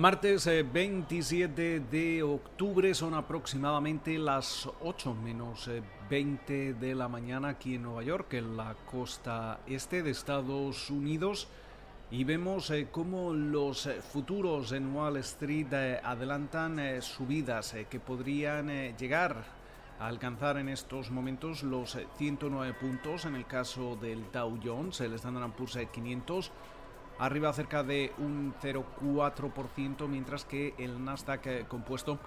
Martes 27 eh, de octubre son aproximadamente las 8 menos 20 eh, de la mañana aquí en Nueva York, en la costa este de Estados Unidos. Y vemos eh, cómo los futuros en Wall Street adelantan subidas que podrían llegar a alcanzar en estos momentos los 109 puntos en el caso del Dow Jones, el Standard Poor's 500 arriba cerca de un 0,4%, mientras que el Nasdaq eh, compuesto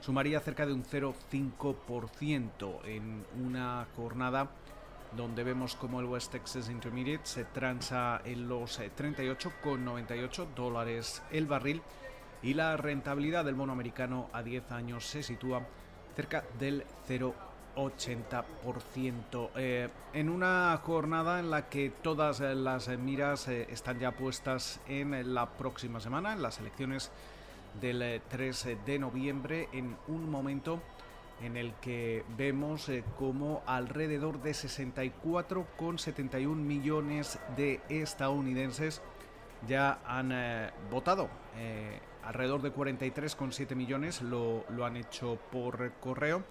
sumaría cerca de un 0,5% en una jornada donde vemos como el West Texas Intermediate se transa en los 38,98 eh, dólares el barril y la rentabilidad del bono americano a 10 años se sitúa cerca del 0,5%. 80%. Eh, en una jornada en la que todas las miras eh, están ya puestas en la próxima semana, en las elecciones del 3 eh, de noviembre, en un momento en el que vemos como alrededor de 64,71 millones de estadounidenses ya han votado. alrededor de 43,7 millones lo, lo han hecho por correo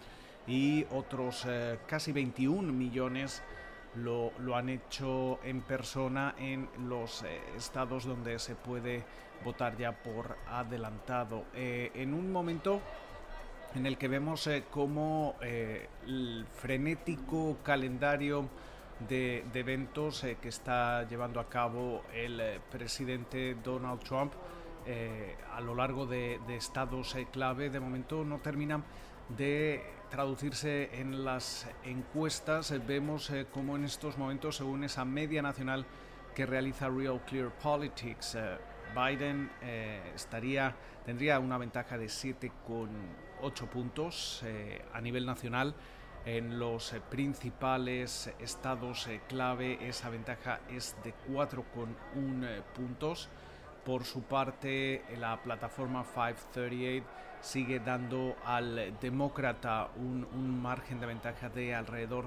y otros eh, casi 21 millones lo, han hecho en persona en los eh, estados donde se puede votar ya por adelantado. Eh, en un momento en el que vemos como el frenético calendario de, eventos que está llevando a cabo el presidente Donald Trump a lo largo de, de estados clave, de momento no terminan de traducirse en las encuestas. Vemos eh, cómo en estos momentos, según esa media nacional que realiza Real Clear Politics, eh, Biden eh, estaría, tendría una ventaja de 7,8 puntos a nivel nacional. En los principales estados clave esa ventaja es de 4,1 puntos. Por su parte, la plataforma 538 sigue dando al demócrata un, margen de ventaja de alrededor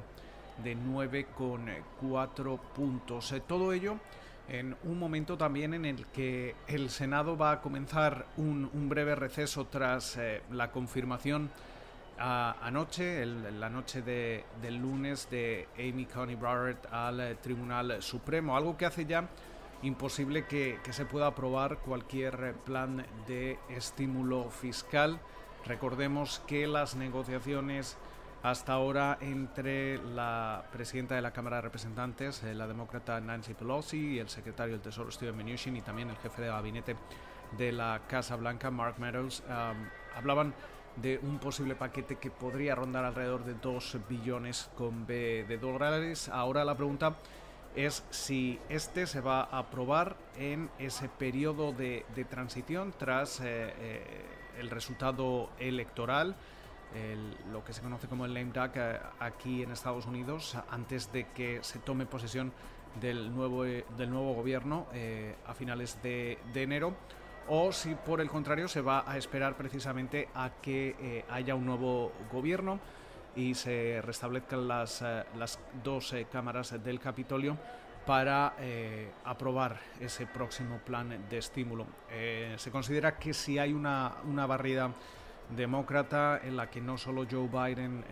de 9,4 puntos. Eh, todo ello en un momento también en el que el Senado va a comenzar un, breve receso tras eh, la confirmación anoche, la noche del lunes, de Amy Coney Barrett al eh, Tribunal Supremo, algo que hace ya imposible que, se pueda aprobar cualquier plan de estímulo fiscal. Recordemos que las negociaciones hasta ahora entre la presidenta de la Cámara de Representantes, eh, la demócrata Nancy Pelosi, y el secretario del Tesoro Steven Mnuchin y también el jefe de gabinete de la Casa Blanca, Mark Meadows, hablaban de un posible paquete que podría rondar alrededor de 2 billones con B de dólares. Ahora la pregunta es si este se va a aprobar en ese periodo de, transición tras eh, eh, el resultado electoral, lo que se conoce como el lame duck eh, aquí en Estados Unidos, antes de que se tome posesión del nuevo, del nuevo gobierno a finales de, enero o si por el contrario se va a esperar precisamente a que haya un nuevo gobierno y se restablezcan las, eh, las dos eh, cámaras del Capitolio para eh, aprobar ese próximo plan de estímulo. se considera que si hay una, una barrida demócrata en la que no solo Joe Biden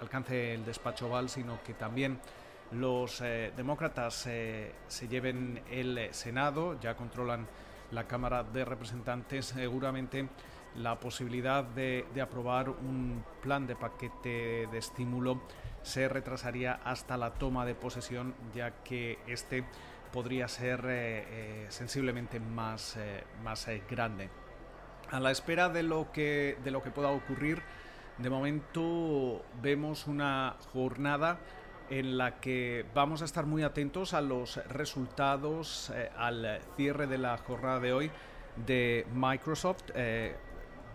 alcance el despacho Oval, sino que también los demócratas se lleven el Senado, ya controlan la Cámara de Representantes, seguramente la posibilidad de, aprobar un plan de paquete de estímulo se retrasaría hasta la toma de posesión, ya que este podría ser eh, eh, sensiblemente más, eh, más grande. A la espera de lo, que, de lo que pueda ocurrir, de momento vemos una jornada en la que vamos a estar muy atentos a los resultados al cierre de la jornada de hoy de Microsoft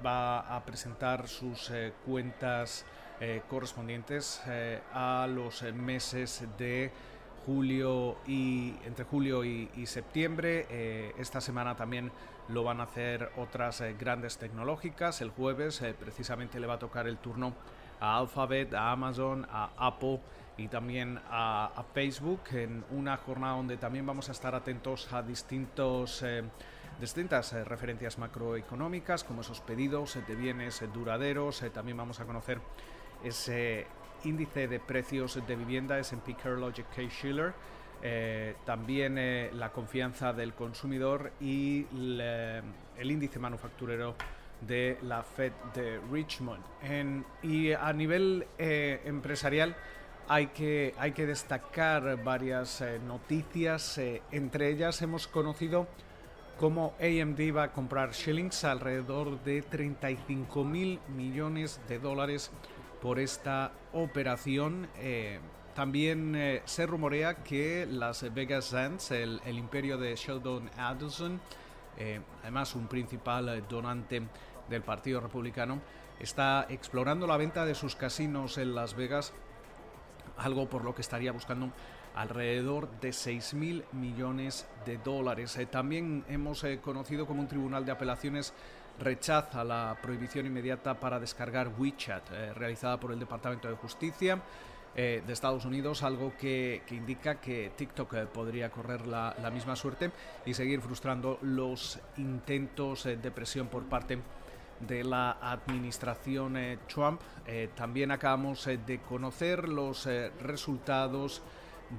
va a presentar sus eh, cuentas eh, correspondientes eh, a los meses de julio y entre julio y, septiembre. esta semana también lo van a hacer otras grandes tecnológicas. El jueves precisamente le va a tocar el turno a Alphabet, a Amazon, a Apple y también a, a Facebook en una jornada donde también vamos a estar atentos a distintos distintas referencias macroeconómicas, como esos pedidos de bienes duraderos. también vamos a conocer ese índice de precios de vivienda, S&P CareLogic Case-Shiller, también la confianza del consumidor y el índice manufacturero de la Fed de Richmond. y a nivel eh, empresarial hay que, hay que destacar varias eh, noticias. Eh, entre ellas hemos conocido cómo AMD va a comprar shillings alrededor de 35 mil millones de dólares por esta operación. también se rumorea que las Vegas Sands, el, imperio de Sheldon Adelson, eh, además un principal eh, donante del Partido Republicano, está explorando la venta de sus casinos en Las Vegas, algo por lo que estaría buscando alrededor de 6 mil millones de dólares. Eh, también hemos conocido como un tribunal de apelaciones rechaza la prohibición inmediata para descargar WeChat realizada por el Departamento de Justicia. Eh, de Estados Unidos, algo que, indica que TikTok eh, podría correr la, misma suerte y seguir frustrando los intentos eh, de presión por parte de la administración Trump. también acabamos de conocer los resultados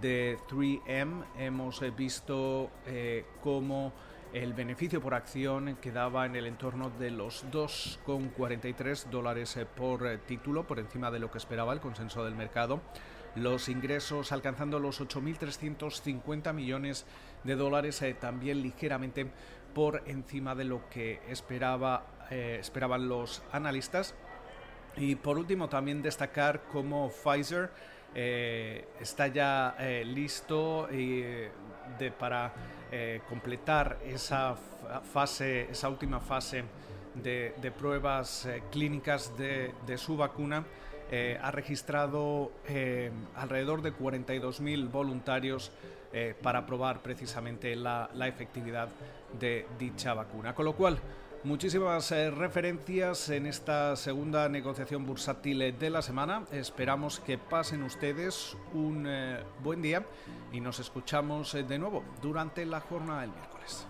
de 3M. Hemos visto cómo el beneficio por acción quedaba en el entorno de los 2,43 dólares eh, por eh, título, por encima de lo que esperaba el consenso del mercado. Los ingresos alcanzando los 8.350 millones de dólares, eh, también ligeramente por encima de lo que esperaba, esperaban los analistas. Y por último, también destacar cómo Pfizer está ya listo de, para eh, completar esa fase, esa última fase de, pruebas eh, clínicas de, su vacuna, eh, ha registrado alrededor de 42.000 voluntarios para probar precisamente la, la, efectividad de dicha vacuna. Con lo cual, muchísimas referencias en esta segunda negociación bursátil de la semana. Esperamos que pasen ustedes un buen día y nos escuchamos eh, de nuevo durante la jornada del miércoles.